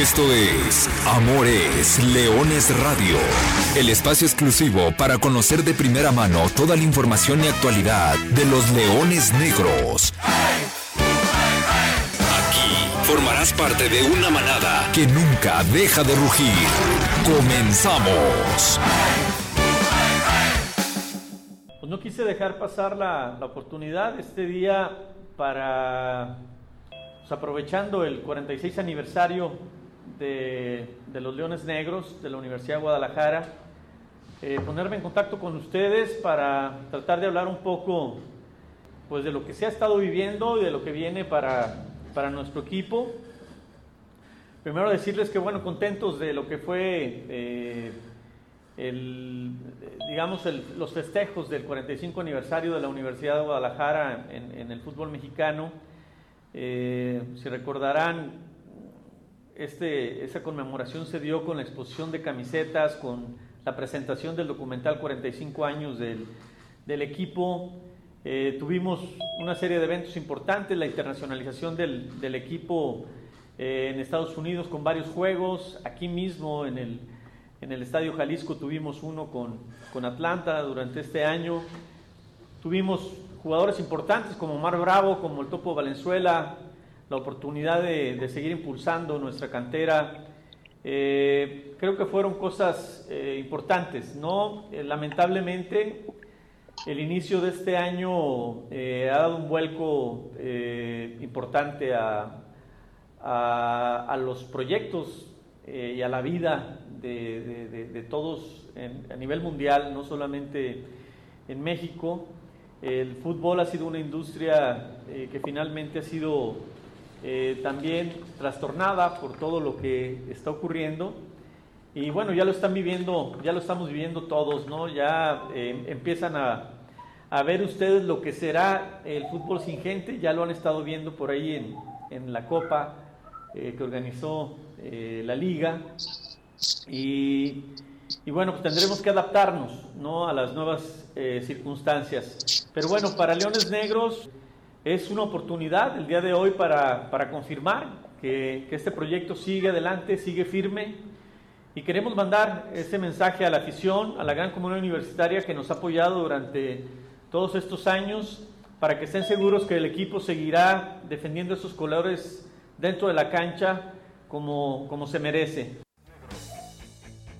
Esto es Amores Leones Radio, el espacio exclusivo para conocer de primera mano toda la información y actualidad de los leones negros. Aquí formarás parte de una manada que nunca deja de rugir. Comenzamos. Pues no quise dejar pasar la, la oportunidad este día para, pues aprovechando el 46 aniversario de, los Leones Negros de la Universidad de Guadalajara, eh, ponerme en contacto con ustedes para tratar de hablar un poco pues, de lo que se ha estado viviendo y de lo que viene para, para nuestro equipo. Primero decirles que, bueno, contentos de lo que fue, eh, el, digamos, los festejos del 45 aniversario de la Universidad de Guadalajara en, el fútbol mexicano. Eh, si recordarán, este, esa conmemoración se dio con la exposición de camisetas, con la presentación del documental 45 años del, equipo. Eh, tuvimos una serie de eventos importantes, la internacionalización del, equipo eh, en Estados Unidos con varios juegos. Aquí mismo en el, en el Estadio Jalisco tuvimos uno con, con Atlanta durante este año. Tuvimos jugadores importantes como Mar Bravo, como el Topo Valenzuela, la oportunidad de, seguir impulsando nuestra cantera. Eh, creo que fueron cosas eh, importantes, ¿no? Eh, lamentablemente, el inicio de este año ha dado un vuelco importante a, a, los proyectos y a la vida de, todos a nivel mundial, no solamente en México. El fútbol ha sido una industria que finalmente ha sido eh, también trastornada por todo lo que está ocurriendo. Y bueno, ya lo están viviendo, ya lo estamos viviendo todos, ¿no? Ya eh, empiezan a, a, ver ustedes lo que será el fútbol sin gente, ya lo han estado viendo por ahí en, en la Copa eh, que organizó la Liga. Y, y, bueno, pues tendremos que adaptarnos, ¿no? A las nuevas circunstancias. Pero bueno, para Leones Negros es una oportunidad el día de hoy para, confirmar que, este proyecto sigue adelante, sigue firme y queremos mandar ese mensaje a la afición, a la gran comunidad universitaria que nos ha apoyado durante todos estos años para que estén seguros que el equipo seguirá defendiendo esos colores dentro de la cancha como, como se merece.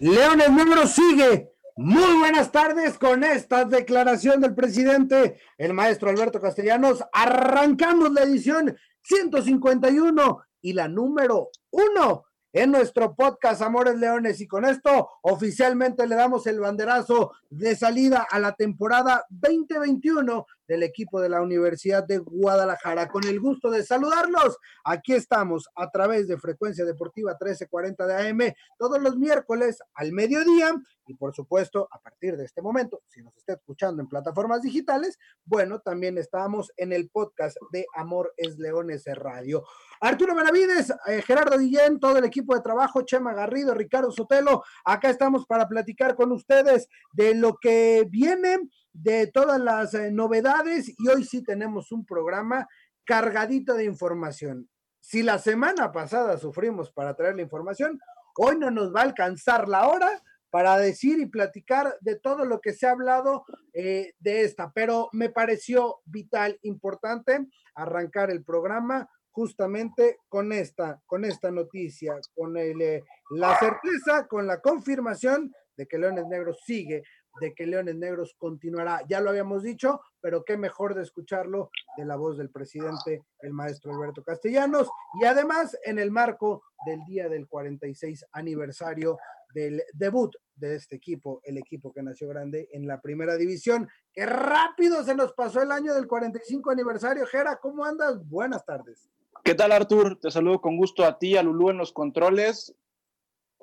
Leones número sigue muy buenas tardes con esta declaración del presidente, el maestro Alberto Castellanos. Arrancamos la edición 151 y la número uno en nuestro podcast Amores Leones y con esto oficialmente le damos el banderazo de salida a la temporada 2021 del equipo de la Universidad de Guadalajara. Con el gusto de saludarlos, aquí estamos a través de Frecuencia Deportiva 1340 de AM todos los miércoles al mediodía y por supuesto a partir de este momento, si nos está escuchando en plataformas digitales, bueno, también estamos en el podcast de Amor es Leones Radio. Arturo Benavides, eh, Gerardo Guillén, todo el equipo de trabajo, Chema Garrido, Ricardo Sotelo, acá estamos para platicar con ustedes de lo que viene de todas las eh, novedades y hoy sí tenemos un programa cargadito de información. Si la semana pasada sufrimos para traer la información, hoy no nos va a alcanzar la hora para decir y platicar de todo lo que se ha hablado eh, de esta, pero me pareció vital, importante arrancar el programa justamente con esta, con esta noticia, con el, eh, la certeza, con la confirmación de que Leones Negros sigue de que Leones Negros continuará. Ya lo habíamos dicho, pero qué mejor de escucharlo de la voz del presidente, el maestro Alberto Castellanos, y además en el marco del día del 46 aniversario del debut de este equipo, el equipo que nació grande en la primera división. Qué rápido se nos pasó el año del 45 aniversario. Gera, ¿cómo andas? Buenas tardes. ¿Qué tal, Artur? Te saludo con gusto a ti, a Lulú en los controles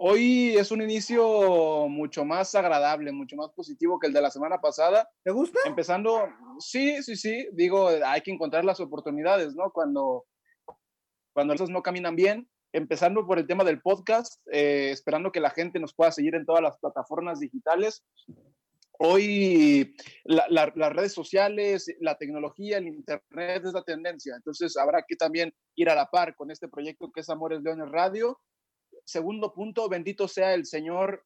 Hoy es un inicio mucho más agradable, mucho más positivo que el de la semana pasada. ¿Te gusta? Empezando, sí, sí, sí, digo, hay que encontrar las oportunidades, ¿no? Cuando, cuando las cosas no caminan bien. Empezando por el tema del podcast, eh, esperando que la gente nos pueda seguir en todas las plataformas digitales. Hoy las redes sociales, la tecnología, el Internet es la tendencia. Entonces habrá que también ir a la par con este proyecto que es Amores Leones Radio segundo punto, bendito sea el señor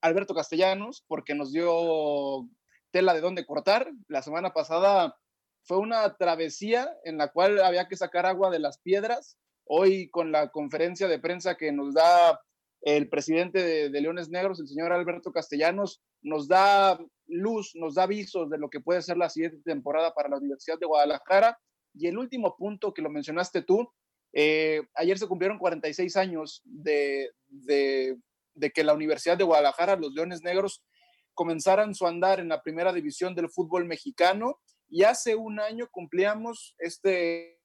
Alberto Castellanos, porque nos dio tela de dónde cortar. La semana pasada fue una travesía en la cual había que sacar agua de las piedras. Hoy con la conferencia de prensa que nos da el presidente de, Leones Negros, el señor Alberto Castellanos, nos da luz, nos da avisos de lo que puede ser la siguiente temporada para la Universidad de Guadalajara. Y el último punto que lo mencionaste tú, eh, ayer se cumplieron 46 años de, de, de, que la Universidad de Guadalajara, los Leones Negros, comenzaran su andar en la primera división del fútbol mexicano. Y hace un año cumplíamos este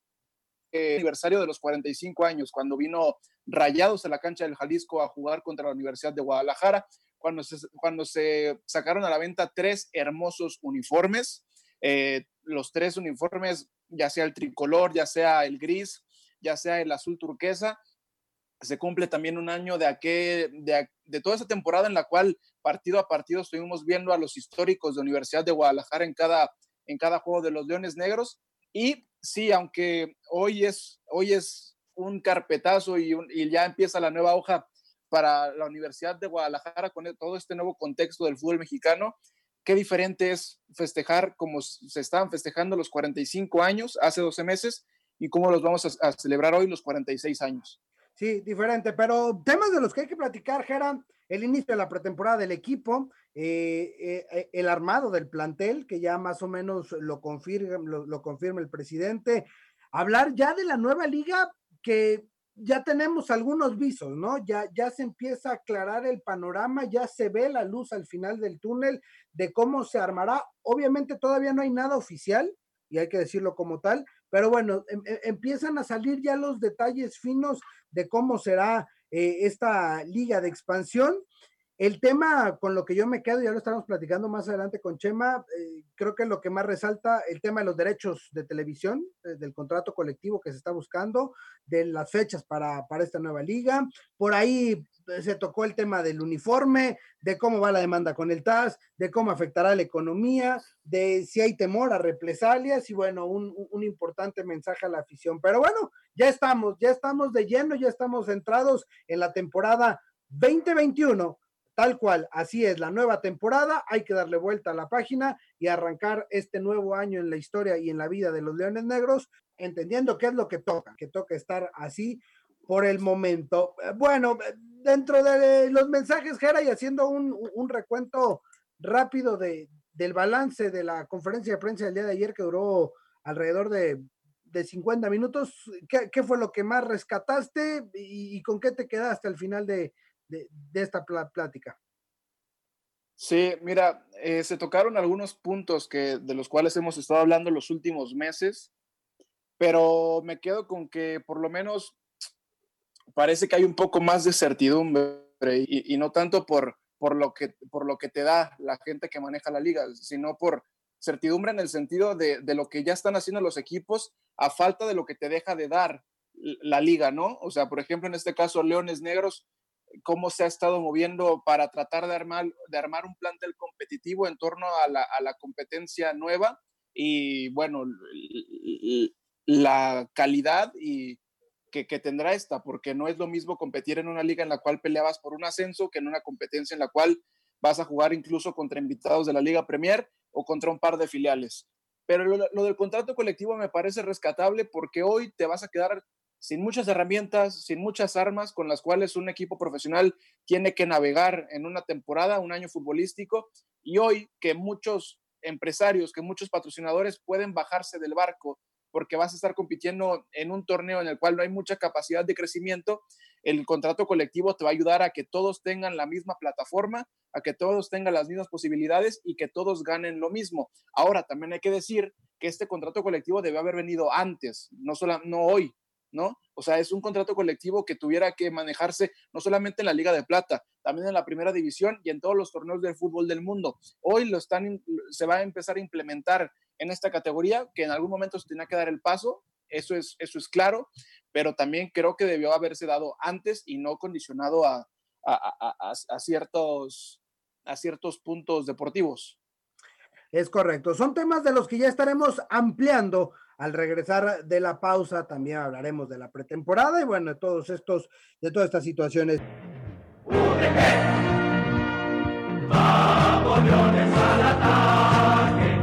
aniversario de los 45 años, cuando vino Rayados a la cancha del Jalisco a jugar contra la Universidad de Guadalajara, cuando se, cuando se sacaron a la venta tres hermosos uniformes, eh, los tres uniformes, ya sea el tricolor, ya sea el gris, ya sea el azul turquesa, se cumple también un año de, aquel, de, de, toda esa temporada en la cual partido a partido estuvimos viendo a los históricos de Universidad de Guadalajara en cada, en cada juego de los Leones Negros. Y sí, aunque hoy es, hoy es un carpetazo y, ya empieza la nueva hoja para la Universidad de Guadalajara con todo este nuevo contexto del fútbol mexicano, qué diferente es festejar como se estaban festejando los 45 años hace 12 meses y cómo los vamos a, celebrar hoy los 46 años. Sí, diferente, pero temas de los que hay que platicar, Geran, el inicio de la pretemporada del equipo, eh, eh, el armado del plantel, que ya más o menos lo confirma, lo, confirma el presidente, hablar ya de la nueva liga que ya tenemos algunos visos, ¿no? Ya, ya se empieza a aclarar el panorama, ya se ve la luz al final del túnel de cómo se armará. Obviamente todavía no hay nada oficial, y hay que decirlo como tal, pero bueno, em, em, empiezan a salir ya los detalles finos de cómo será eh, esta liga de expansión. El tema con lo que yo me quedo, ya lo estamos platicando más adelante con Chema, eh, creo que lo que más resalta el tema de los derechos de televisión, eh, del contrato colectivo que se está buscando, de las fechas para, para esta nueva liga. Por ahí se tocó el tema del uniforme, de cómo va la demanda con el TAS, de cómo afectará la economía, de si hay temor a represalias y bueno, un, un, importante mensaje a la afición. Pero bueno, ya estamos, ya estamos de lleno, ya estamos centrados en la temporada 2021. Tal cual, así es la nueva temporada, hay que darle vuelta a la página y arrancar este nuevo año en la historia y en la vida de los Leones Negros, entendiendo qué es lo que toca, que toca estar así por el momento. Bueno, dentro de los mensajes, Jera, y haciendo un, recuento rápido de, del balance de la conferencia de prensa del día de ayer, que duró alrededor de, de 50 minutos, ¿qué, fue lo que más rescataste y, con qué te quedaste al final de, de, esta plática? Sí, mira, eh, se tocaron algunos puntos que, de los cuales hemos estado hablando los últimos meses, pero me quedo con que por lo menos parece que hay un poco más de certidumbre y, no tanto por, por, lo que, por lo que te da la gente que maneja la liga, sino por certidumbre en el sentido de, de, lo que ya están haciendo los equipos a falta de lo que te deja de dar la liga, ¿no? O sea, por ejemplo, en este caso, Leones Negros, cómo se ha estado moviendo para tratar de armar, de armar un plantel competitivo en torno a la, a la competencia nueva y, bueno, la calidad y, que, tendrá esta, porque no es lo mismo competir en una liga en la cual peleabas por un ascenso que en una competencia en la cual vas a jugar incluso contra invitados de la Liga Premier o contra un par de filiales. Pero lo, del contrato colectivo me parece rescatable porque hoy te vas a quedar sin muchas herramientas, sin muchas armas con las cuales un equipo profesional tiene que navegar en una temporada, un año futbolístico, y hoy que muchos empresarios, que muchos patrocinadores pueden bajarse del barco porque vas a estar compitiendo en un torneo en el cual no hay mucha capacidad de crecimiento, el contrato colectivo te va a ayudar a que todos tengan la misma plataforma, a que todos tengan las mismas posibilidades y que todos ganen lo mismo. Ahora, también hay que decir que este contrato colectivo debe haber venido antes, no, solo, no hoy, ¿no? O sea, es un contrato colectivo que tuviera que manejarse no solamente en la Liga de Plata, también en la Primera División y en todos los torneos del fútbol del mundo. Hoy lo están, se va a empezar a implementar en esta categoría, que en algún momento se tenía que dar el paso, eso es, eso es claro, pero también creo que debió haberse dado antes y no condicionado a, a, ciertos, a ciertos puntos deportivos. Es correcto. Son temas de los que ya estaremos ampliando Al regresar de la pausa también hablaremos de la pretemporada y bueno, de todos estos, de todas estas situaciones. Al ataque,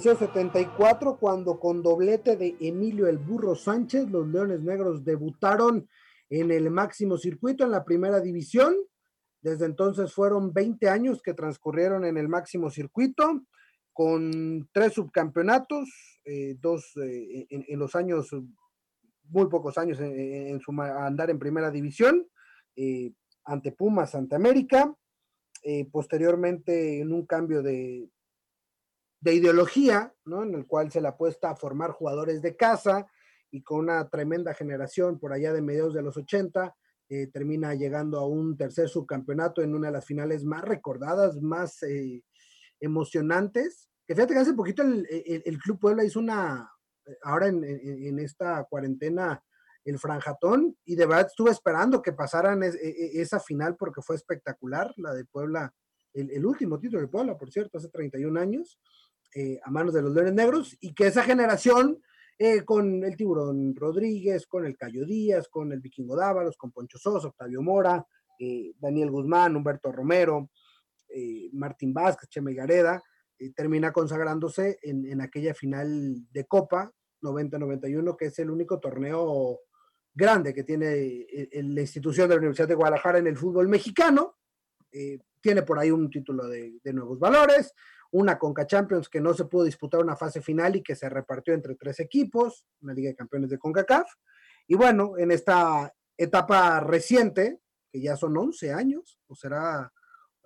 1974, cuando con doblete de Emilio el Burro Sánchez, los Leones Negros debutaron en el máximo circuito en la primera división. Desde entonces fueron 20 años que transcurrieron en el máximo circuito, con tres subcampeonatos, eh, dos eh, en, los años, muy pocos años en, su andar en primera división, eh, ante Pumas, ante América, posteriormente en un cambio de, de ideología, ¿no? En el cual se le apuesta a formar jugadores de casa y con una tremenda generación por allá de mediados de los 80, eh, termina llegando a un tercer subcampeonato en una de las finales más recordadas, más eh, emocionantes. Que fíjate que hace poquito el, el, Club Puebla hizo una, ahora en, en esta cuarentena, el franjatón y de verdad estuve esperando que pasaran e, e, esa final porque fue espectacular, la de Puebla, el, último título de Puebla, por cierto, hace 31 años, eh, a manos de los Leones Negros, y que esa generación, eh, con el Tiburón Rodríguez, con el Cayo Díaz, con el Vikingo Dávalos, con Poncho Sosa, Octavio Mora, eh, Daniel Guzmán, Humberto Romero, Martín Vázquez, Cheme Gareda, termina consagrándose en, en aquella final de Copa 90-91, que es el único torneo grande que tiene la institución de la Universidad de Guadalajara en el fútbol mexicano. Tiene por ahí un título de, nuevos valores, una Conca Champions que no se pudo disputar una fase final y que se repartió entre tres equipos, una Liga de Campeones de CONCACAF. Y bueno, en esta etapa reciente, que ya son 11 años, o será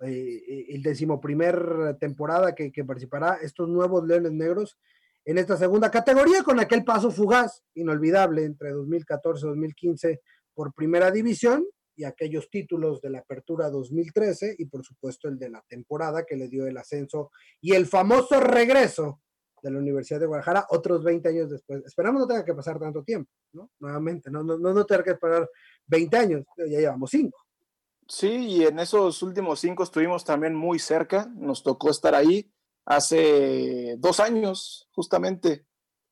eh, el decimoprimer temporada que, que participará estos nuevos Leones Negros, en esta segunda categoría con aquel paso fugaz, inolvidable, entre 2014 y 2015 por primera división y aquellos títulos de la apertura 2013 y por supuesto el de la temporada que le dio el ascenso y el famoso regreso de la Universidad de Guadalajara otros 20 años después. Esperamos no tenga que pasar tanto tiempo, ¿no? Nuevamente, no, no, no tener que esperar 20 años, ya llevamos 5. Sí, y en esos últimos 5 estuvimos también muy cerca, nos tocó estar ahí hace dos años, justamente,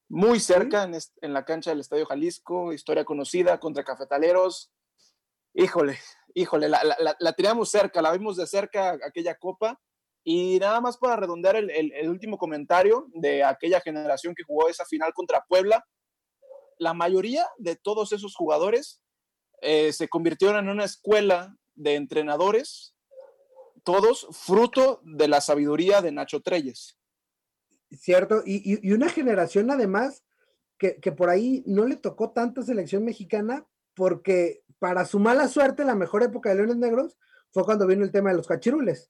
muy cerca en, la cancha del Estadio Jalisco, historia conocida contra Cafetaleros. Híjole, híjole, la, la, teníamos cerca, la vimos de cerca aquella copa. Y nada más para redondear el, último comentario de aquella generación que jugó esa final contra Puebla, la mayoría de todos esos jugadores eh, se convirtieron en una escuela de entrenadores todos fruto de la sabiduría de Nacho Treyes. Cierto, y, una generación además que, por ahí no le tocó tanta selección mexicana porque para su mala suerte la mejor época de Leones Negros fue cuando vino el tema de los cachirules,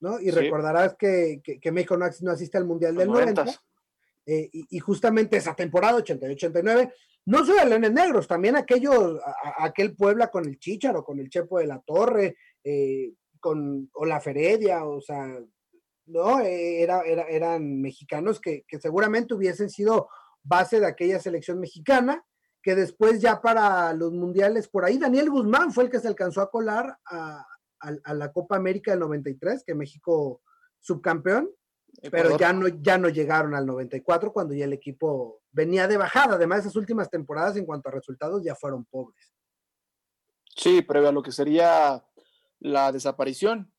¿no? Y recordarás que, México no, asiste al Mundial del 90. Eh, y, justamente esa temporada, 88-89, no solo de Leones Negros, también aquellos, aquel Puebla con el Chicharo, con el Chepo de la Torre, eh, con o la Feredia, o sea, ¿no? Eh, era, eran mexicanos que, seguramente hubiesen sido base de aquella selección mexicana, que después ya para los mundiales, por ahí Daniel Guzmán fue el que se alcanzó a colar a, la Copa América del 93, que México subcampeón, pero ya no, ya no llegaron al 94 cuando ya el equipo venía de bajada. Además, esas últimas temporadas en cuanto a resultados ya fueron pobres. Sí, previo a lo que sería la desaparición,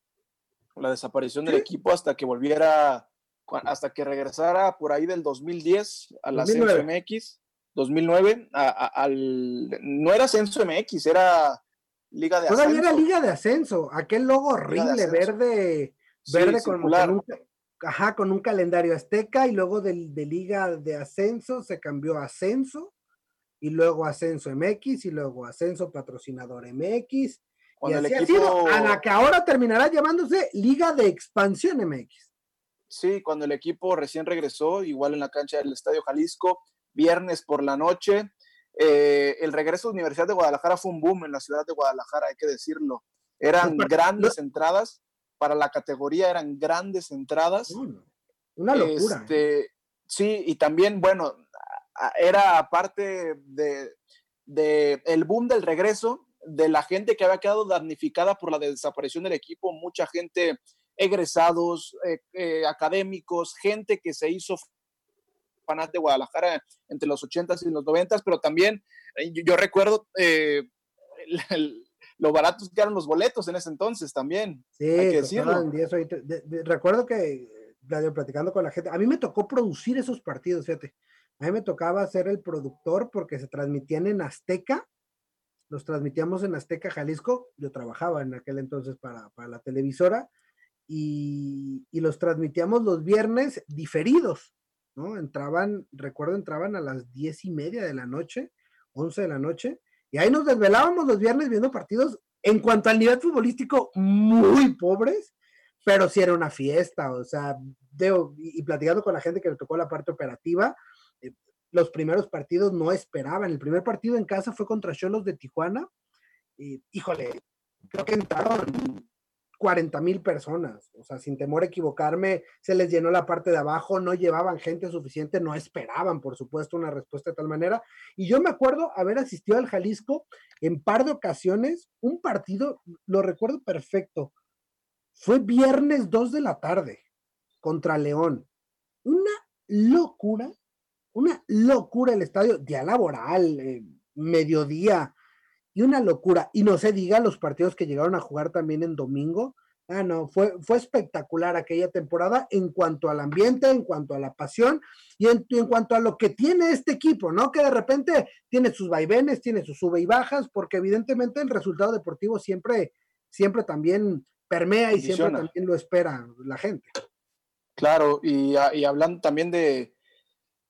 la desaparición del equipo hasta que volviera, hasta que regresara por ahí del 2010 a la CFMX. 2009, al, no era Ascenso MX, era Liga de Ascenso. Todavía era Liga de Ascenso, aquel logo horrible, verde, verde con, un, ajá, con un calendario azteca y luego de, de Liga de Ascenso se cambió a Ascenso y luego Ascenso MX y luego Ascenso Patrocinador MX. y así ha sido, a la que ahora terminará llamándose Liga de Expansión MX. Sí, cuando el equipo recién regresó, igual en la cancha del Estadio Jalisco, viernes por la noche. Eh, el regreso de Universidad de Guadalajara fue un boom en la ciudad de Guadalajara, hay que decirlo. Eran grandes entradas para la categoría, eran grandes entradas. Una locura. ¿eh? Este, sí, y también, bueno, era parte de, de, el boom del regreso, de la gente que había quedado damnificada por la desaparición del equipo, mucha gente egresados, eh, académicos, gente que se hizo fanáticos de Guadalajara entre los 80s y los 90s, pero también eh, yo, recuerdo eh, lo baratos que eran los boletos en ese entonces también. Sí, hay que decirlo. recuerdo que, platicando con la gente, a mí me tocó producir esos partidos, fíjate. A mí me tocaba ser el productor porque se transmitían en Azteca, los transmitíamos en Azteca, Jalisco. Yo trabajaba en aquel entonces para, para la televisora y, y, los transmitíamos los viernes diferidos. ¿No? Entraban, recuerdo, entraban a las diez y media de la noche, once de la noche, y ahí nos desvelábamos los viernes viendo partidos en cuanto al nivel futbolístico muy pobres, pero sí era una fiesta, o sea, y, platicando con la gente que le tocó la parte operativa, eh, los primeros partidos no esperaban. El primer partido en casa fue contra Cholos de Tijuana. Y, híjole, creo que entraron 40 mil personas, o sea, sin temor a equivocarme, se les llenó la parte de abajo, no llevaban gente suficiente, no esperaban, por supuesto, una respuesta de tal manera. Y yo me acuerdo haber asistido al Jalisco en par de ocasiones, un partido, lo recuerdo perfecto, fue viernes 2 de la tarde contra León. Una locura, una locura el estadio, día laboral, eh, mediodía, y una locura. Y no se diga los partidos que llegaron a jugar también en domingo. Ah, no, fue, fue espectacular aquella temporada en cuanto al ambiente, en cuanto a la pasión y en, en, cuanto a lo que tiene este equipo, ¿no? Que de repente tiene sus vaivenes, tiene sus sube y bajas, porque evidentemente el resultado deportivo siempre, siempre también permea y siempre también lo espera la gente. Claro, y, y hablando también de,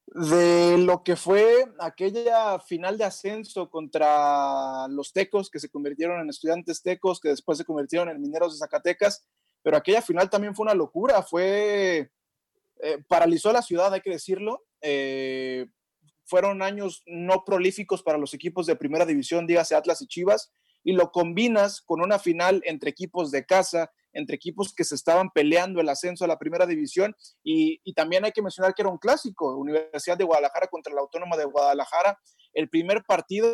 de lo que fue aquella final de ascenso contra los tecos, que se convirtieron en estudiantes tecos, que después se convirtieron en mineros de Zacatecas, pero aquella final también fue una locura, fue, eh, paralizó la ciudad, hay que decirlo, eh, fueron años no prolíficos para los equipos de primera división, dígase Atlas y Chivas, y lo combinas con una final entre equipos de casa, entre equipos que se estaban peleando el ascenso a la primera división. Y, también hay que mencionar que era un clásico, Universidad de Guadalajara contra la Autónoma de Guadalajara. El primer partido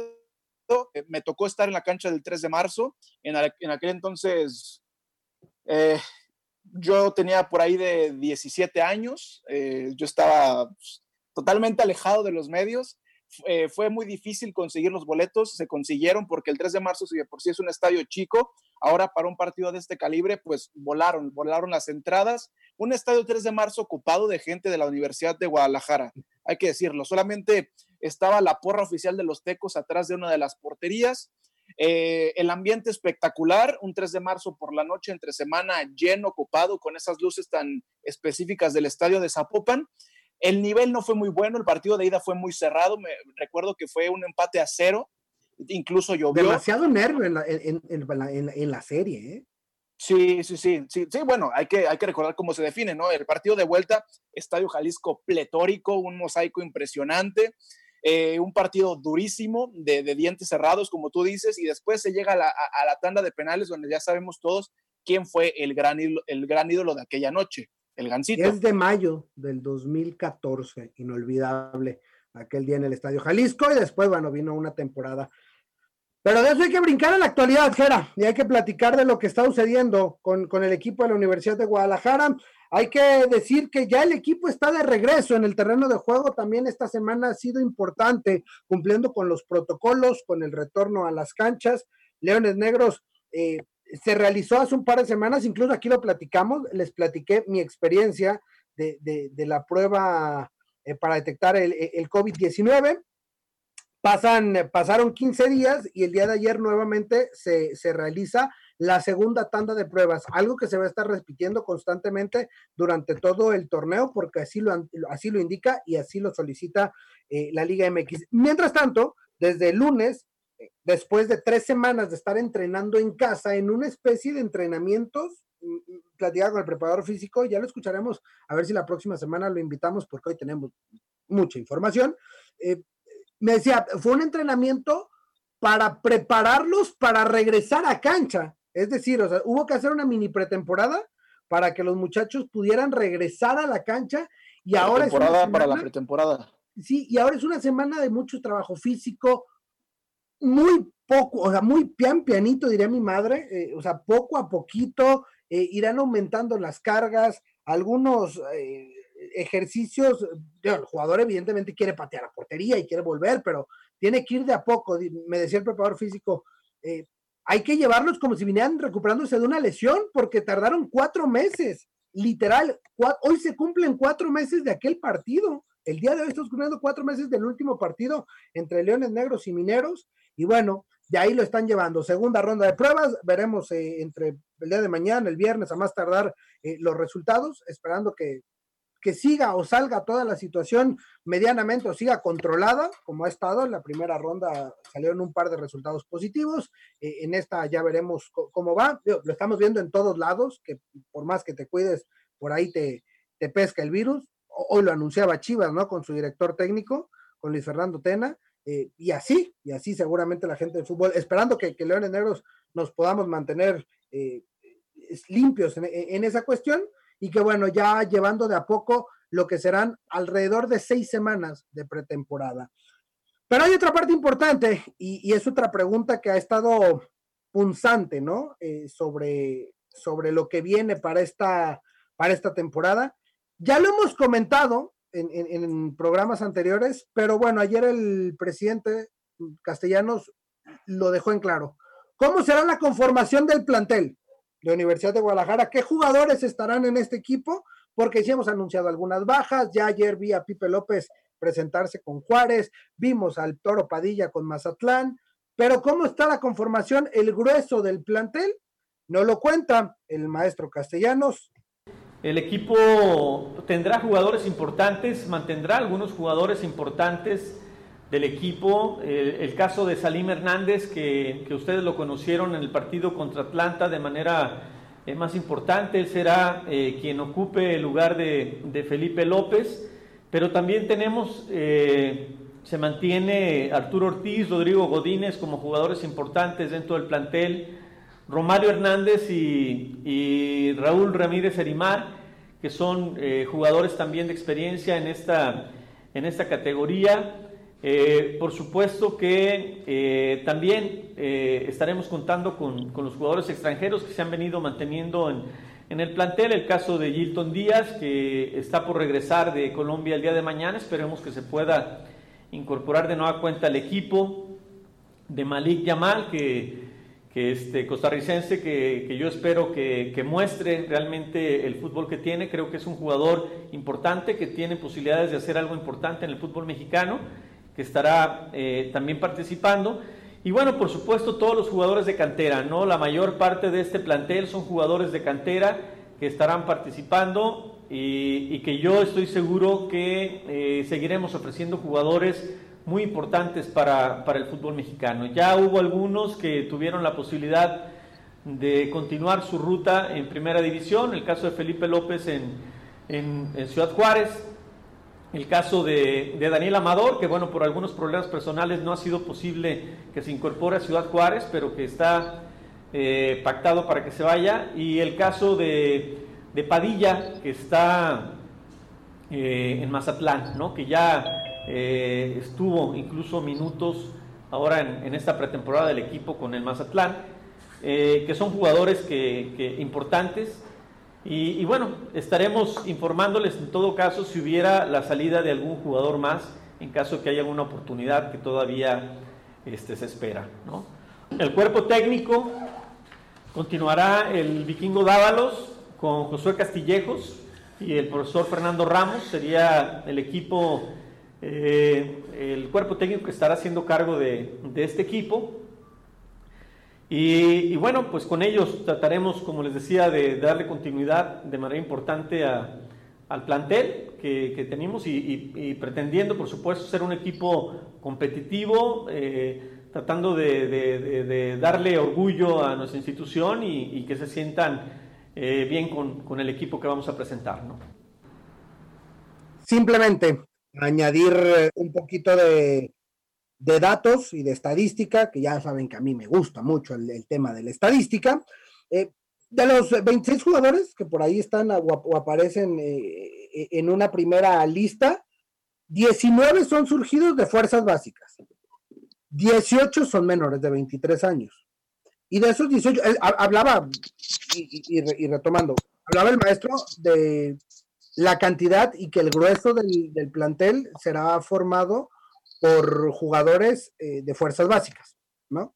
eh, me tocó estar en la cancha del 3 de marzo, en, aquel entonces eh, yo tenía por ahí de 17 años, eh, yo estaba pues, totalmente alejado de los medios eh, fue muy difícil conseguir los boletos, se consiguieron porque el 3 de marzo, si de por sí es un estadio chico, ahora para un partido de este calibre, pues volaron, volaron las entradas. Un estadio 3 de marzo ocupado de gente de la Universidad de Guadalajara, hay que decirlo, solamente estaba la porra oficial de los Tecos atrás de una de las porterías. Eh, el ambiente espectacular, un 3 de marzo por la noche, entre semana lleno, ocupado, con esas luces tan específicas del estadio de Zapopan. El nivel no fue muy bueno, el partido de ida fue muy cerrado, me recuerdo que fue un empate a cero, incluso llovió. Demasiado nervio en la, en, la serie, ¿eh? Sí, sí, sí, sí, sí, bueno, hay que, hay que recordar cómo se define, ¿no? El partido de vuelta, Estadio Jalisco pletórico, un mosaico impresionante, eh, un partido durísimo, de, dientes cerrados, como tú dices, y después se llega a la, a la, tanda de penales donde ya sabemos todos quién fue el gran, el gran ídolo de aquella noche el Gancito. Es de mayo del 2014, inolvidable, aquel día en el Estadio Jalisco y después, bueno, vino una temporada. Pero de eso hay que brincar a la actualidad, Jera, y hay que platicar de lo que está sucediendo con, con el equipo de la Universidad de Guadalajara. Hay que decir que ya el equipo está de regreso en el terreno de juego. También esta semana ha sido importante, cumpliendo con los protocolos, con el retorno a las canchas. Leones Negros eh, se realizó hace un par de semanas, incluso aquí lo platicamos, les platiqué mi experiencia de, la prueba eh, para detectar el, el COVID-19. Pasan, pasaron 15 días y el día de ayer nuevamente se, se realiza la segunda tanda de pruebas, algo que se va a estar repitiendo constantemente durante todo el torneo porque así lo, así lo indica y así lo solicita eh, la Liga MX. Mientras tanto, desde el lunes, eh, después de tres semanas de estar entrenando en casa en una especie de entrenamientos, mm, mm, platicaba con el preparador físico, ya lo escucharemos, a ver si la próxima semana lo invitamos porque hoy tenemos mucha información. Eh, me decía, fue un entrenamiento para prepararlos para regresar a cancha. Es decir, o sea, hubo que hacer una mini pretemporada para que los muchachos pudieran regresar a la cancha y ahora es una para la pretemporada. Sí, y ahora es una semana de mucho trabajo físico, muy poco, o sea, muy pian pianito, diría mi madre, eh, o sea, poco a poquito eh, irán aumentando las cargas, algunos eh, ejercicios, el jugador evidentemente quiere patear a portería y quiere volver, pero tiene que ir de a poco, me decía el preparador físico, hay que llevarlos como si vinieran recuperándose de una lesión, porque tardaron cuatro meses, literal. hoy se cumplen cuatro meses de aquel partido. El día de hoy estamos cumpliendo cuatro meses del último partido entre Leones Negros y Mineros. Y bueno, de ahí lo están llevando. Segunda ronda de pruebas, veremos eh, entre el día de mañana, el viernes, a más tardar eh, los resultados, esperando que que siga o salga toda la situación medianamente o siga controlada, como ha estado. En la primera ronda salieron un par de resultados positivos. Eh, en esta ya veremos cómo va. lo estamos viendo en todos lados, que por más que te cuides, por ahí te, te pesca el virus. Hoy lo anunciaba Chivas, ¿no? Con su director técnico, con Luis Fernando Tena. Eh, y así, y así seguramente la gente del fútbol, esperando que, que Leones Negros nos podamos mantener eh, limpios en esa cuestión y que bueno, ya llevando de a poco lo que serán alrededor de seis semanas de pretemporada. Pero hay otra parte importante y, es otra pregunta que ha estado punzante, ¿no? Eh, sobre, sobre lo que viene para esta, para esta temporada. Ya lo hemos comentado en, en programas anteriores, pero bueno, ayer el presidente Castellanos lo dejó en claro. ¿Cómo será la conformación del plantel? de Universidad de Guadalajara. ¿Qué jugadores estarán en este equipo? Porque sí hemos anunciado algunas bajas. Ya ayer vi a Pipe López presentarse con Juárez, vimos al Toro Padilla con Mazatlán, pero ¿cómo está la conformación, el grueso del plantel? No lo cuenta el maestro Castellanos. El equipo tendrá jugadores importantes, mantendrá algunos jugadores importantes del equipo. El, caso de Salim Hernández, que, ustedes lo conocieron en el partido contra Atlanta de manera eh, más importante, él será eh, quien ocupe el lugar de, Felipe López. Pero también tenemos, eh, se mantiene Arturo Ortiz, Rodrigo Godínez como jugadores importantes dentro del plantel. Romario Hernández y, Raúl Ramírez Erimar, que son jugadores también de experiencia en esta, en esta categoría. Eh, por supuesto que eh, también eh, estaremos contando con, los jugadores extranjeros que se han venido manteniendo en, en, el plantel. El caso de Gilton Díaz, que está por regresar de Colombia el día de mañana. Esperemos que se pueda incorporar de nueva cuenta al equipo. De Malik Yamal, que, que este costarricense, que, que yo espero que, que, muestre realmente el fútbol que tiene. Creo que es un jugador importante, que tiene posibilidades de hacer algo importante en el fútbol mexicano que estará eh, también participando. Y bueno, por supuesto, todos los jugadores de cantera, ¿no? La mayor parte de este plantel son jugadores de cantera que estarán participando y, que yo estoy seguro que eh, seguiremos ofreciendo jugadores muy importantes para, el fútbol mexicano. Ya hubo algunos que tuvieron la posibilidad de continuar su ruta en primera división, el caso de Felipe López en, en Ciudad Juárez, el caso de, Daniel Amador, que bueno, por algunos problemas personales no ha sido posible que se incorpore a Ciudad Juárez, pero que está eh, pactado para que se vaya. Y el caso de, Padilla, que está eh, en Mazatlán, ¿no? que ya eh, estuvo incluso minutos ahora en, esta pretemporada del equipo con el Mazatlán, que son jugadores que importantes y, bueno, estaremos informándoles en todo caso si hubiera la salida de algún jugador más, en caso que haya alguna oportunidad que todavía este, se espera. El cuerpo técnico continuará el vikingo Dávalos con Josué Castillejos y el profesor Fernando Ramos, sería el equipo Eh, el cuerpo técnico estará haciendo cargo de, este equipo. Y, bueno, pues con ellos trataremos, como les decía, de darle continuidad de manera importante al plantel que, tenemos y, pretendiendo, por supuesto, ser un equipo competitivo, eh, tratando de, darle orgullo a nuestra institución y, que se sientan eh, bien con, el equipo que vamos a presentar. ¿no? Simplemente añadir eh, un poquito de, datos y de estadística, que ya saben que a mí me gusta mucho el, tema de la estadística. Eh, de los 26 jugadores que por ahí están o, aparecen en una primera lista, 19 son surgidos de fuerzas básicas. 18 son menores de 23 años. Y de esos 18, hablaba, y, retomando, hablaba el maestro de la cantidad y que el grueso del, plantel será formado por jugadores eh, de fuerzas básicas, ¿no?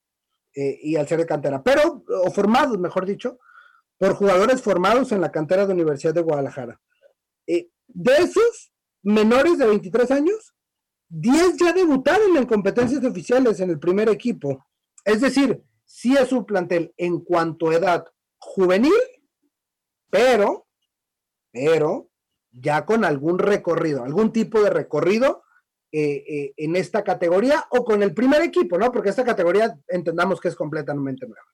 Eh, y al ser de cantera, pero, o formados, mejor dicho, por jugadores formados en la cantera de Universidad de Guadalajara. Eh, de esos menores de 23 años, 10 ya debutaron en competencias oficiales en el primer equipo. Es decir, sí es un plantel en cuanto a edad juvenil, pero, pero ya con algún recorrido, algún tipo de recorrido eh, eh, en esta categoría o con el primer equipo, ¿no? Porque esta categoría entendamos que es completamente nueva.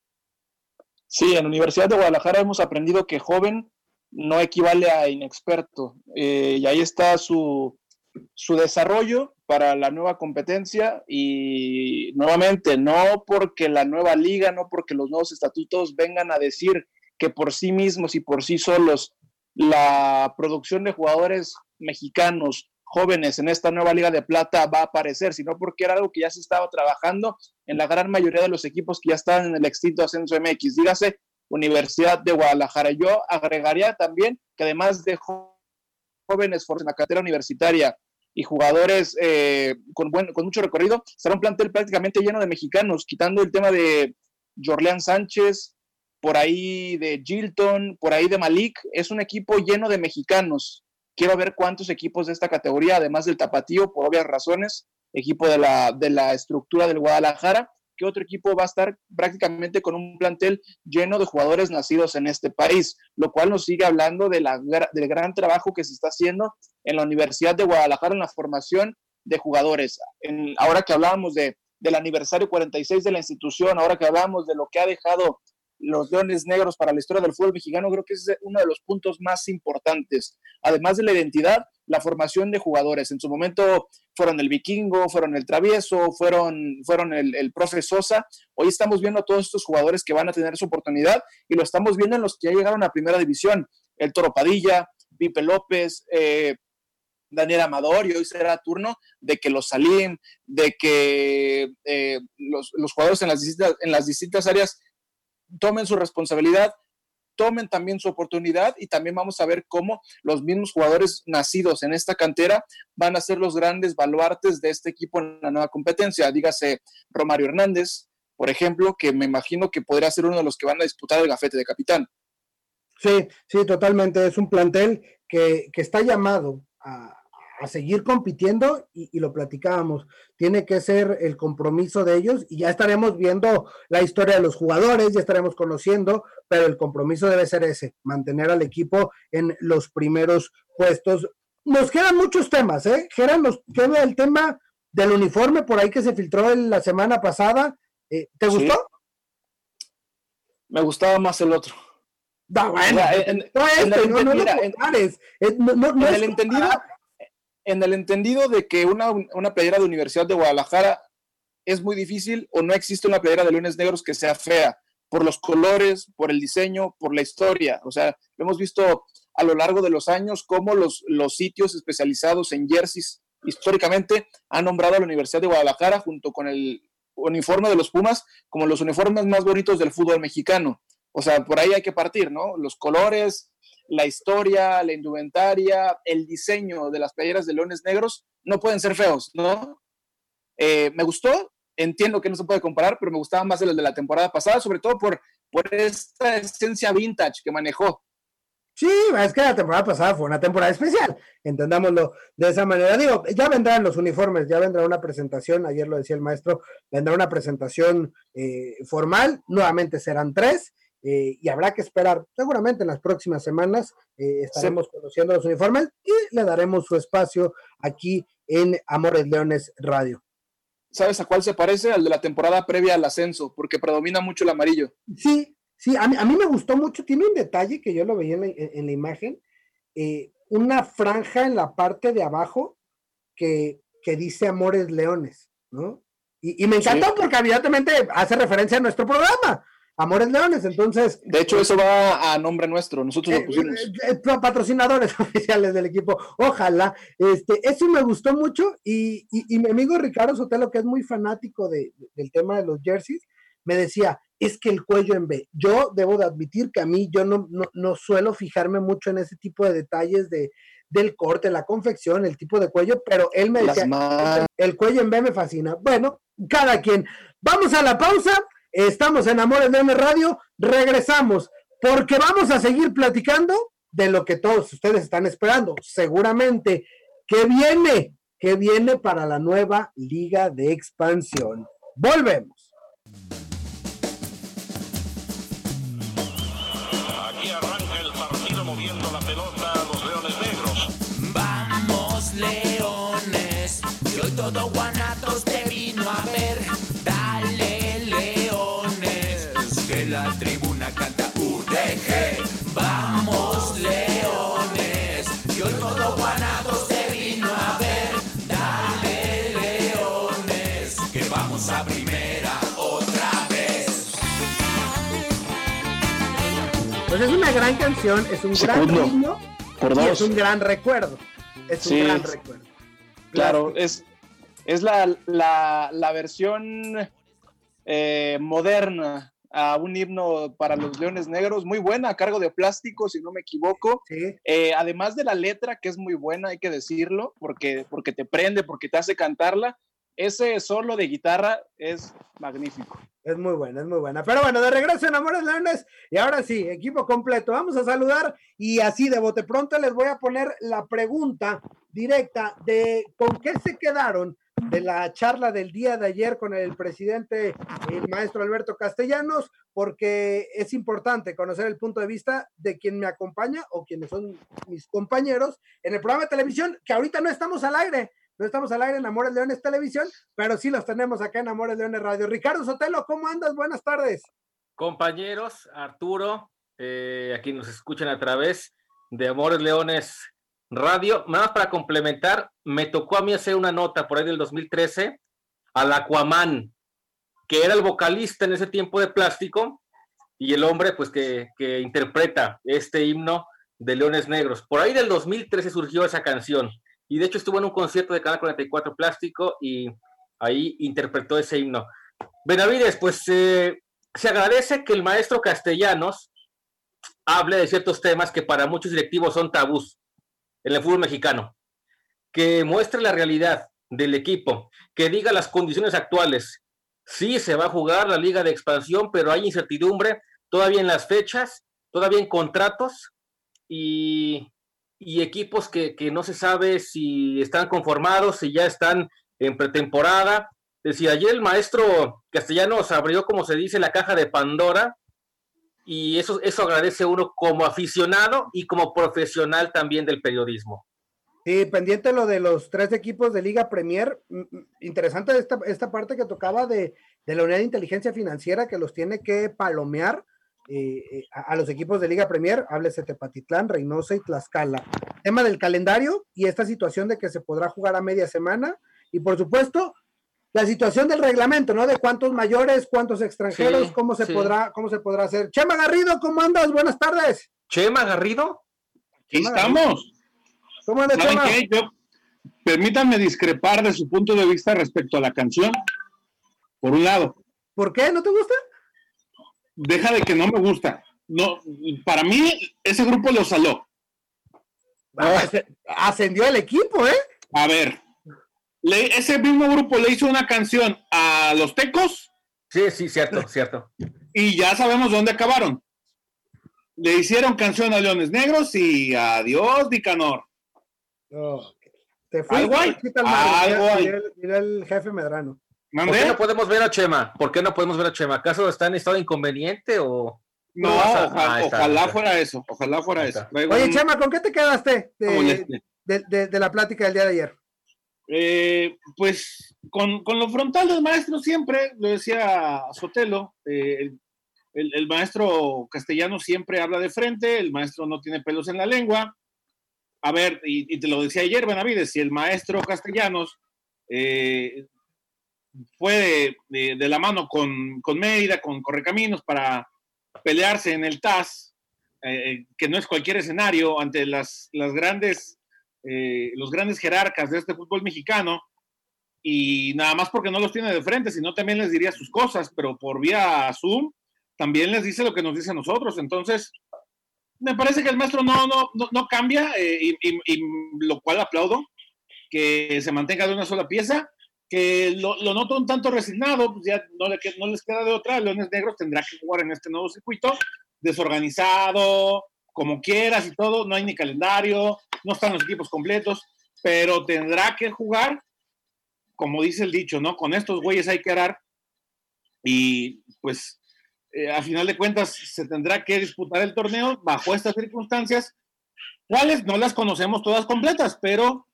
Sí, en la Universidad de Guadalajara hemos aprendido que joven no equivale a inexperto. Eh, y ahí está su, su desarrollo para la nueva competencia y nuevamente no porque la nueva liga, no porque los nuevos estatutos vengan a decir que por sí mismos y por sí solos la producción de jugadores mexicanos jóvenes en esta nueva liga de plata va a aparecer, sino porque era algo que ya se estaba trabajando en la gran mayoría de los equipos que ya están en el extinto ascenso MX. Dígase Universidad de Guadalajara. Yo agregaría también que además de jóvenes en la cartera universitaria y jugadores eh, con, buen, con mucho recorrido, será un plantel prácticamente lleno de mexicanos, quitando el tema de Jorleán Sánchez, por ahí de Gilton, por ahí de Malik. Es un equipo lleno de mexicanos. Quiero ver cuántos equipos de esta categoría, además del Tapatío, por obvias razones, equipo de la, de la estructura del Guadalajara, que otro equipo va a estar prácticamente con un plantel lleno de jugadores nacidos en este país, lo cual nos sigue hablando de la, del gran trabajo que se está haciendo en la Universidad de Guadalajara en la formación de jugadores. ahora que hablábamos de, del aniversario 46 de la institución, ahora que hablamos de lo que ha dejado los Leones Negros para la historia del fútbol mexicano, creo que es uno de los puntos más importantes. Además de la identidad, la formación de jugadores. En su momento fueron el Vikingo, fueron el Travieso, fueron, fueron el, el Profe Sosa. Hoy estamos viendo a todos estos jugadores que van a tener su oportunidad y lo estamos viendo en los que ya llegaron a Primera División. El Toro Padilla, Pipe López, eh, Daniel Amador y hoy será turno de que los Salim, de que eh, los, los, jugadores en las, distintas, en las distintas áreas tomen su responsabilidad, tomen también su oportunidad y también vamos a ver cómo los mismos jugadores nacidos en esta cantera van a ser los grandes baluartes de este equipo en la nueva competencia. Dígase Romario Hernández, por ejemplo, que me imagino que podría ser uno de los que van a disputar el gafete de capitán. Sí, sí, totalmente. Es un plantel que, que está llamado a, a seguir compitiendo y, lo platicábamos. Tiene que ser el compromiso de ellos y ya estaremos viendo la historia de los jugadores, ya estaremos conociendo, pero el compromiso debe ser ese, mantener al equipo en los primeros puestos. Nos quedan muchos temas, ¿eh? Geran, nos queda el tema del uniforme por ahí que se filtró la semana pasada. Eh, ¿Te gustó? Me gustaba más el otro. no, no, no, el entendido, en el entendido de que una, una playera de Universidad de Guadalajara es muy difícil o no existe una playera de Lunes Negros que sea fea por los colores, por el diseño, por la historia. O sea, hemos visto a lo largo de los años cómo los, los sitios especializados en jerseys históricamente han nombrado a la Universidad de Guadalajara junto con el uniforme de los Pumas como los uniformes más bonitos del fútbol mexicano. O sea, por ahí hay que partir, ¿no? Los colores, la historia, la indumentaria, el diseño de las playeras de Leones Negros no pueden ser feos, ¿no? Eh, me gustó, entiendo que no se puede comparar, pero me gustaba más el de la temporada pasada, sobre todo por, por esta esencia vintage que manejó. Sí, es que la temporada pasada fue una temporada especial, entendámoslo de esa manera. Digo, ya vendrán los uniformes, ya vendrá una presentación, ayer lo decía el maestro, vendrá una presentación eh, formal, nuevamente serán tres, eh, y habrá que esperar, seguramente en las próximas semanas eh, estaremos conociendo los uniformes y le daremos su espacio aquí en Amores Leones Radio. ¿Sabes a cuál se parece? Al de la temporada previa al ascenso, porque predomina mucho el amarillo. Sí, sí, a mí, a mí me gustó mucho, tiene un detalle que yo lo veía en la, imagen, eh, una franja en la parte de abajo que, que dice Amores Leones, ¿no? Y, me encantó porque evidentemente hace referencia a nuestro programa. Amores Leones, entonces. De hecho, eso va a nombre nuestro, nosotros lo eh, pusimos. Eh, eh, patrocinadores oficiales del equipo, ojalá. Este, eso me gustó mucho y, mi amigo Ricardo Sotelo, que es muy fanático del tema de los jerseys, me decía, es que el cuello en B. Yo debo de admitir que a mí yo no, no, suelo fijarme mucho en ese tipo de detalles de, del corte, la confección, el tipo de cuello, pero él me decía, el cuello en B me fascina. Bueno, cada quien. Vamos a la pausa Estamos en Amores de M Radio, regresamos porque vamos a seguir platicando de lo que todos ustedes están esperando, seguramente. ¿Qué viene? ¿Qué viene para la nueva Liga de Expansión? Volvemos. Aquí arranca el partido moviendo la pelota a los Leones Negros. Vamos, Leones, y hoy todo Guanatos Vamos, leones. Y hoy todo Guanato se vino a ver. Dale, leones. Que vamos a primera otra vez. Pues es una gran canción, es un gran ritmo. y es un gran recuerdo. Es un gran recuerdo. Claro, es, es la, la, la versión eh, moderna a un himno para los Leones Negros, muy buena, a cargo de plástico, si no me equivoco. Eh, además de la letra, que es muy buena, hay que decirlo, porque, porque te prende, porque te hace cantarla. Ese solo de guitarra es magnífico. Es muy buena, es muy buena. Pero bueno, de regreso en Amores Leones. Y ahora sí, equipo completo. Vamos a saludar y así de bote pronto les voy a poner la pregunta directa de con qué se quedaron de la charla del día de ayer con el presidente, el maestro Alberto Castellanos, porque es importante conocer el punto de vista de quien me acompaña o quienes son mis compañeros en el programa de televisión, que ahorita no estamos al aire, no estamos al aire en Amores Leones Televisión, pero sí los tenemos acá en Amores Leones Radio. Ricardo Sotelo, ¿cómo andas? Buenas tardes. Compañeros, Arturo, eh, aquí nos escuchan a través de Amores Leones radio. Nada más para complementar, me tocó a mí hacer una nota por ahí del 2013 al Aquaman, que era el vocalista en ese tiempo de plástico y el hombre pues que, que interpreta este himno de Leones Negros. Por ahí del 2013 surgió esa canción y de hecho estuvo en un concierto de Canal 44 Plástico y ahí interpretó ese himno. Benavides, pues eh, se agradece que el maestro Castellanos hable de ciertos temas que para muchos directivos son tabús en el fútbol mexicano, que muestre la realidad del equipo, que diga las condiciones actuales. Sí, se va a jugar la liga de expansión, pero hay incertidumbre todavía en las fechas, todavía en contratos y, equipos que, no se sabe si están conformados, si ya están en pretemporada. Decía, ayer el maestro Castellanos abrió, como se dice, la caja de Pandora y eso, eso agradece uno como aficionado y como profesional también del periodismo. Sí, pendiente lo de los tres equipos de Liga Premier. Interesante esta, esta parte que tocaba de, la unidad de inteligencia financiera que los tiene que palomear eh, eh, a, los equipos de Liga Premier, háblese Tepatitlán, Reynosa y Tlaxcala. Tema del calendario y esta situación de que se podrá jugar a media semana. Y por supuesto, la situación del reglamento, ¿no? De cuántos mayores, cuántos extranjeros, cómo se podrá, cómo se podrá hacer. Chema Garrido, ¿cómo andas? Buenas tardes. Chema Garrido. Aquí estamos. ¿Cómo andas, Chema? permítanme discrepar de su punto de vista respecto a la canción. Por un lado. ¿Por qué? ¿No te gusta? Deja de que no me gusta. No, para mí, ese grupo lo saló. Ah, ascendió el equipo, ¿eh? A ver, ese mismo grupo le hizo una canción a los Tecos. Sí, sí, cierto, cierto. Y ya sabemos dónde acabaron. le hicieron canción a Leones Negros y adiós, Nicanor. No, te fui. Algo hay, mira- hay. mira el- jefe Medrano. ¿Por qué no podemos ver a Chema? ¿Por qué no podemos ver a Chema? ¿Acaso está en estado inconveniente o...? No, a- Ah, ojalá fuera eso, ojalá fuera eso. Oye, un- Chema, ¿con qué te quedaste de, moleste. de- de- de la plática del día de ayer? Eh, pues con, con lo frontal del maestro siempre, lo decía Sotelo, eh, el, el- maestro castellano siempre habla de frente, el maestro no tiene pelos en la lengua. A ver, y, te lo decía ayer, Benavides, si el maestro castellanos eh, fue de, de- de la mano con, con Mérida, con Correcaminos, para pelearse en el TAS, eh, que no es cualquier escenario, ante las, las grandes eh, los grandes jerarcas de este fútbol mexicano y nada más porque no los tiene de frente, sino también les diría sus cosas, pero por vía Zoom también les dice lo que nos dice a nosotros. Entonces, me parece que el maestro no, no, no, cambia eh, y, lo cual aplaudo, que se mantenga de una sola pieza, que lo, lo noto un tanto resignado, pues ya no, no les queda de otra, Leones Negros tendrá que jugar en este nuevo circuito, desorganizado, como quieras y todo, no hay ni calendario, no están los equipos completos, pero tendrá que jugar, como dice el dicho, ¿no? Con estos güeyes hay que arar y pues eh, a final de cuentas se tendrá que disputar el torneo bajo estas circunstancias, cuales no las conocemos todas completas, pero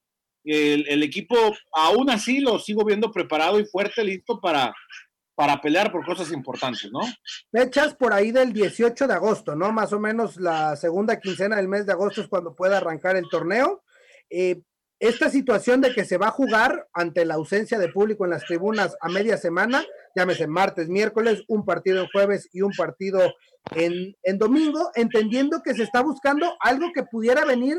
el, el equipo aún así lo sigo viendo preparado y fuerte, listo para, para pelear por cosas importantes, ¿no? Fechas por ahí del 18 de agosto, ¿no? Más o menos la segunda quincena del mes de agosto es cuando puede arrancar el torneo. Eh, esta situación de que se va a jugar ante la ausencia de público en las tribunas a media semana, llámese martes, miércoles, un partido en jueves y un partido en, en domingo, entendiendo que se está buscando algo que pudiera venir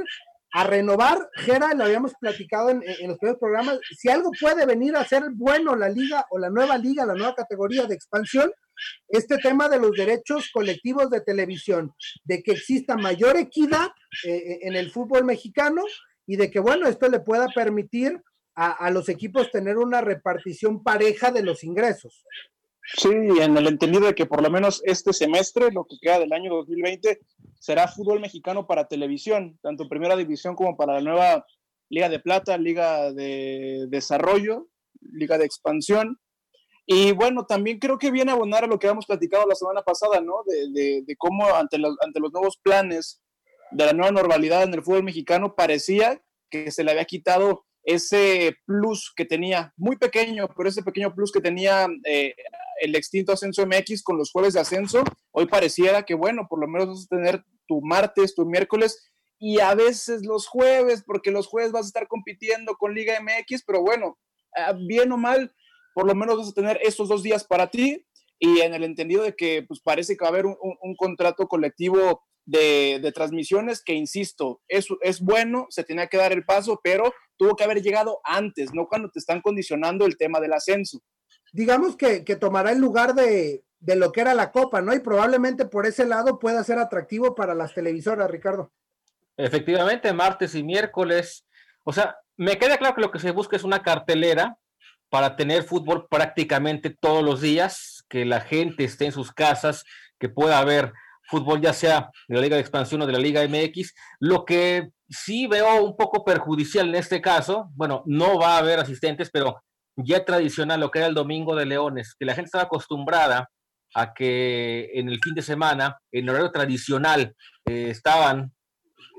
a renovar, Gera, lo habíamos platicado en, los primeros programas, si algo puede venir a ser bueno la liga o la nueva liga, la nueva categoría de expansión, este tema de los derechos colectivos de televisión, de que exista mayor equidad eh, en el fútbol mexicano y de que, bueno, esto le pueda permitir a los equipos tener una repartición pareja de los ingresos. Sí, en el entendido de que por lo menos este semestre, lo que queda del año 2020, será fútbol mexicano para televisión, tanto primera división como para la nueva Liga de Plata, Liga de Desarrollo, Liga de Expansión. Y bueno, también creo que viene a abonar a lo que habíamos platicado la semana pasada, ¿no? De, cómo ante los, ante los nuevos planes de la nueva normalidad en el fútbol mexicano parecía que se le había quitado ese plus que tenía, muy pequeño, pero ese pequeño plus que tenía eh, el extinto Ascenso MX con los jueves de ascenso, hoy pareciera que, bueno, por lo menos vas a tener tu martes, tu miércoles y a veces los jueves, porque los jueves vas a estar compitiendo con Liga MX, pero bueno, ah, bien o mal, por lo menos vas a tener estos dos días para ti y en el entendido de que pues parece que va a haber un, contrato colectivo de, de transmisiones que, insisto, es, es bueno, se tenía que dar el paso, pero tuvo que haber llegado antes, no cuando te están condicionando el tema del ascenso. Digamos que, que tomará el lugar de, de lo que era la Copa, ¿no? Y probablemente por ese lado pueda ser atractivo para las televisoras, Ricardo. Efectivamente, martes y miércoles. O sea, me queda claro que lo que se busca es una cartelera para tener fútbol prácticamente todos los días, que la gente esté en sus casas, que pueda haber fútbol ya sea de la Liga de Expansión o de la Liga MX. Lo que sí veo un poco perjudicial en este caso, bueno, no va a haber asistentes, pero ya tradicional lo que era el Domingo de Leones, que la gente estaba acostumbrada a que en el fin de semana, en horario tradicional, eh, estaban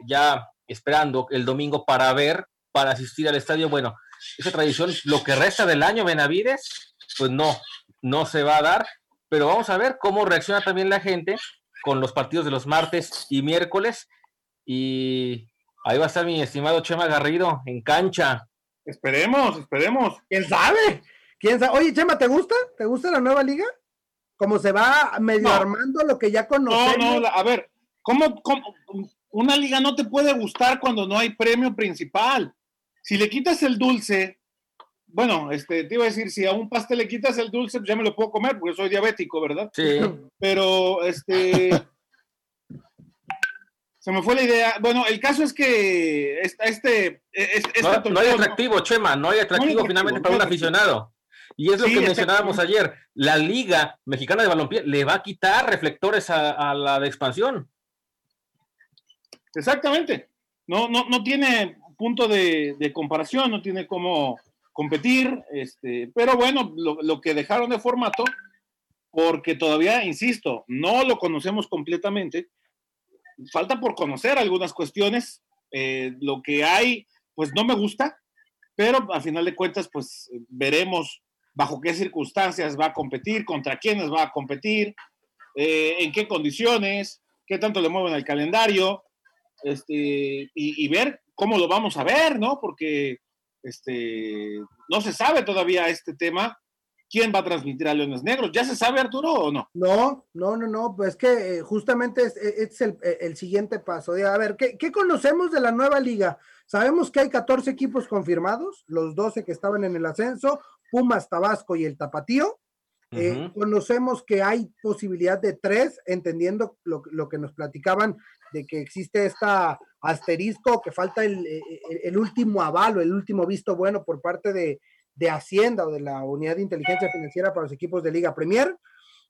ya esperando el domingo para ver, para asistir al estadio. Bueno, esa tradición, lo que resta del año, Benavides, pues no, no se va a dar, pero vamos a ver cómo reacciona también la gente con los partidos de los martes y miércoles. Y ahí va a estar mi estimado Chema Garrido en cancha. Esperemos, esperemos. ¿Quién sabe? ¿Quién sabe? Oye, Chema, ¿te gusta? ¿Te gusta la nueva liga? Como se va medio No. armando lo que ya No, conocemos. no, la- a ver, ¿cómo, cómo- una liga no te puede gustar cuando no hay premio principal? Si le quitas el dulce, bueno, este, te iba a decir, si a un pastel le quitas el dulce, pues ya me lo puedo comer porque soy diabético, ¿verdad? Sí, Pero, este, se me fue la idea. Bueno, el caso es que esta- este, es- este no, no hay atractivo, Chema, no hay atractivo atractivo, finalmente para un aficionado. Y es lo Sí, que mencionábamos ayer. La Liga Mexicana de Balompié le va a quitar reflectores a, a la de expansión. Exactamente. No, no, no tiene punto de, de comparación, no tiene cómo competir, este, pero bueno, lo, lo que dejaron de formato, porque todavía, insisto, no lo conocemos completamente, falta por conocer algunas cuestiones, eh, lo que hay, pues no me gusta, pero al final de cuentas, pues veremos bajo qué circunstancias va a competir, contra quiénes va a competir, eh, en qué condiciones, qué tanto le mueven al calendario, este, y, y ver cómo lo vamos a ver, ¿no? Porque este, no se sabe todavía este tema. ¿Quién va a transmitir a Leones Negros? ¿Ya se sabe, Arturo, o no? No, no, no, no, pues es que eh, justamente es, es el, el, siguiente paso. De, a ver, ¿qué, ¿qué, conocemos de la nueva liga? Sabemos que hay 14 equipos confirmados, los 12 que estaban en el ascenso, Pumas, Tabasco y el Tapatío. Uh -huh. eh, conocemos que hay posibilidad de tres, entendiendo lo, lo, que nos platicaban de que existe esta asterisco, que falta el, el, el último avalo, el último visto bueno por parte de, de Hacienda o de la Unidad de Inteligencia Financiera para los equipos de Liga Premier,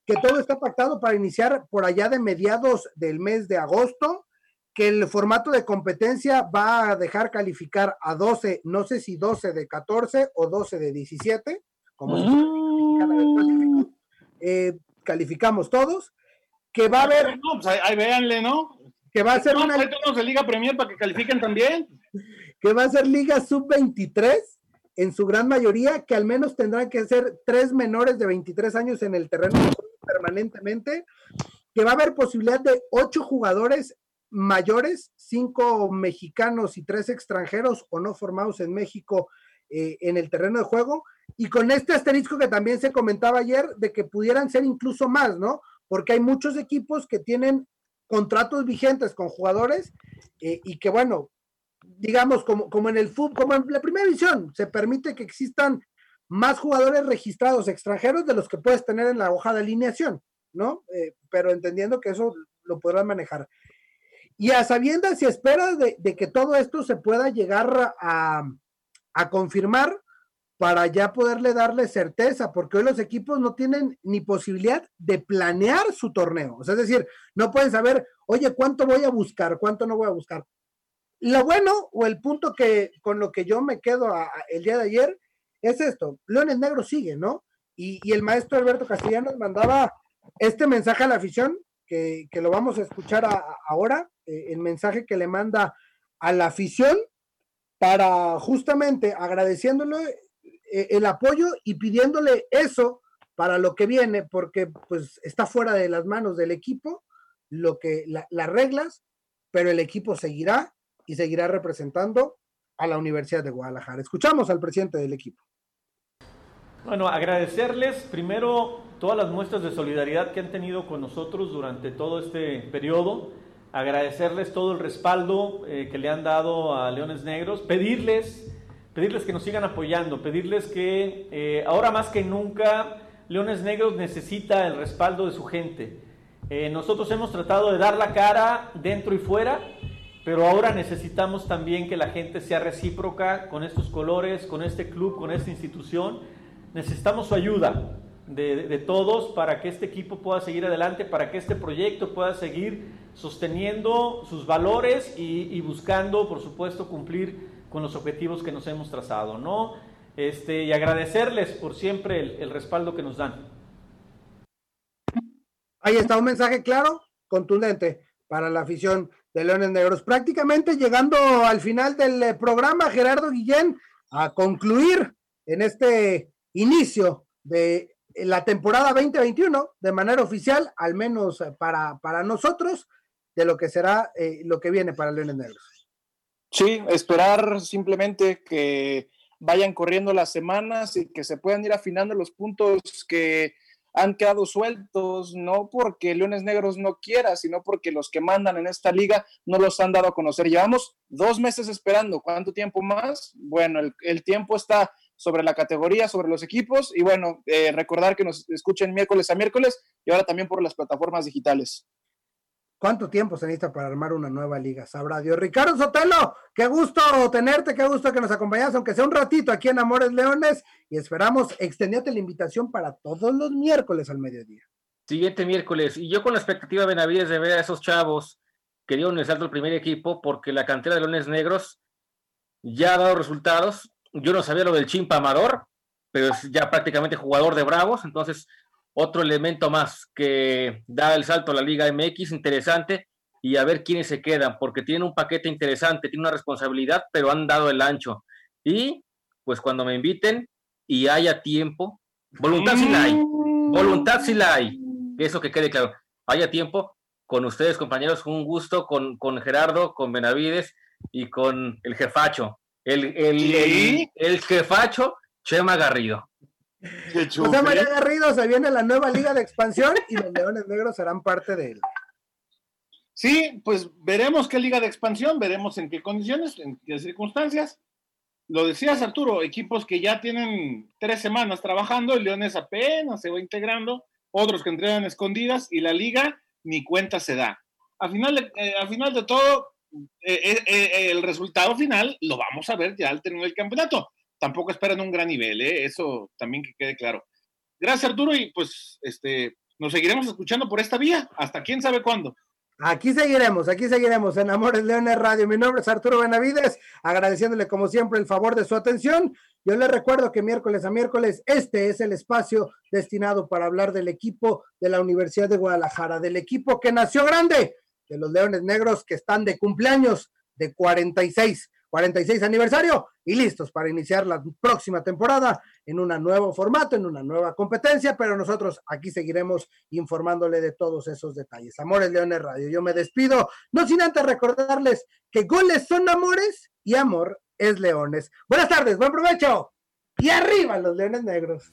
que todo está pactado para iniciar por allá de mediados del mes de agosto, que el formato de competencia va a dejar calificar a 12, no sé si 12 de 14 o 12 de 17, como mm. eh, calificamos todos, que va a haber... No, pues ahí, ahí véanle, ¿no? Que va a ser no, una... de Liga Premier para que califiquen también. Que va a ser Liga Sub-23 en su gran mayoría, que al menos tendrán que ser tres menores de 23 años en el terreno permanentemente, que va a haber posibilidad de ocho jugadores mayores, cinco mexicanos y tres extranjeros o no formados en México eh, en el terreno de juego, y con este asterisco que también se comentaba ayer, de que pudieran ser incluso más, ¿no? Porque hay muchos equipos que tienen contratos vigentes con jugadores eh, y que, bueno, digamos, como, como en el fútbol, como en la primera división, se permite que existan más jugadores registrados extranjeros de los que puedes tener en la hoja de alineación, ¿no? Eh, pero entendiendo que eso lo podrán manejar. Y a sabiendas y esperas de, que todo esto se pueda llegar a, a, confirmar para ya poderle darle certeza, porque hoy los equipos no tienen ni posibilidad de planear su torneo. O sea, es decir, no pueden saber, oye, ¿cuánto voy a buscar? ¿Cuánto no voy a buscar? Lo bueno o el punto que con lo que yo me quedo a, el día de ayer es esto, Leones Negros sigue, ¿no? Y, y, el maestro Alberto Castellanos mandaba este mensaje a la afición, que, que lo vamos a escuchar ahora, eh, el mensaje que le manda a la afición para justamente agradeciéndole eh, el apoyo y pidiéndole eso para lo que viene, porque pues está fuera de las manos del equipo, lo que la, las reglas, pero el equipo seguirá y seguirá representando a la Universidad de Guadalajara. Escuchamos al presidente del equipo. Bueno, agradecerles primero todas las muestras de solidaridad que han tenido con nosotros durante todo este periodo, agradecerles todo el respaldo eh, que le han dado a Leones Negros, pedirles, pedirles que nos sigan apoyando, pedirles que eh, ahora más que nunca Leones Negros necesita el respaldo de su gente. Eh, nosotros hemos tratado de dar la cara dentro y fuera, pero ahora necesitamos también que la gente sea recíproca con estos colores, con este club, con esta institución. Necesitamos su ayuda de, de, todos para que este equipo pueda seguir adelante, para que este proyecto pueda seguir sosteniendo sus valores y, y buscando, por supuesto, cumplir con los objetivos que nos hemos trazado, ¿no? Este, y agradecerles por siempre el, el respaldo que nos dan. Ahí está un mensaje claro, contundente para la afición de Leones Negros. Prácticamente llegando al final del eh, programa, Gerardo Guillén, a concluir en este inicio de la temporada 2021 de manera oficial, al menos para, para nosotros, de lo que será eh, lo que viene para Leones Negros. Sí, esperar simplemente que vayan corriendo las semanas y que se puedan ir afinando los puntos que han quedado sueltos, no porque Leones Negros no quiera, sino porque los que mandan en esta liga no los han dado a conocer. Llevamos dos meses esperando. ¿Cuánto tiempo más? Bueno, el, tiempo está sobre la categoría, sobre los equipos y bueno, eh, recordar que nos escuchen miércoles a miércoles y ahora también por las plataformas digitales. ¿Cuánto tiempo se necesita para armar una nueva liga? Sabrá Dios. Ricardo Sotelo, qué gusto tenerte, qué gusto que nos acompañas, aunque sea un ratito aquí en Amores Leones, y esperamos extenderte la invitación para todos los miércoles al mediodía. Siguiente miércoles, y yo con la expectativa, Benavides, de ver a esos chavos que dieron el salto al primer equipo porque la cantera de Leones Negros ya ha dado resultados. Yo no sabía lo del Chimpa Amador, pero es ya prácticamente jugador de Bravos, entonces otro elemento más que da el salto a la Liga MX, interesante, y a ver quiénes se quedan, porque tienen un paquete interesante, tienen una responsabilidad, pero han dado el ancho. Y pues cuando me inviten y haya tiempo, voluntad sí la hay, voluntad sí la hay, eso que quede claro, haya tiempo con ustedes, compañeros, un gusto con, con Gerardo, con Benavides y con el jefacho, el, el, el, el jefacho Chema Garrido. José María Garrido se viene la nueva liga de expansión y los Leones Negros serán parte de él. Sí, pues veremos qué liga de expansión, veremos en qué condiciones, en qué circunstancias. Lo decías, Arturo, equipos que ya tienen tres semanas trabajando, el Leones apenas se va integrando, otros que entrenan escondidas y la liga ni cuenta se da. Al final de, eh, al final de todo, eh, eh, eh, el resultado final lo vamos a ver ya al terminar el campeonato. Tampoco esperan un gran nivel, ¿eh? eso también que quede claro. Gracias, Arturo, y pues este, nos seguiremos escuchando por esta vía, hasta quién sabe cuándo. Aquí seguiremos, aquí seguiremos en Amores Leones Radio. Mi nombre es Arturo Benavides, agradeciéndole como siempre el favor de su atención. Yo les recuerdo que miércoles a miércoles este es el espacio destinado para hablar del equipo de la Universidad de Guadalajara, del equipo que nació grande, de los Leones Negros que están de cumpleaños de 46. 46 aniversario y listos para iniciar la próxima temporada en un nuevo formato, en una nueva competencia, pero nosotros aquí seguiremos informándole de todos esos detalles. Amores Leones Radio, yo me despido, no sin antes recordarles que goles son amores y amor es leones. Buenas tardes, buen provecho y arriba los Leones Negros.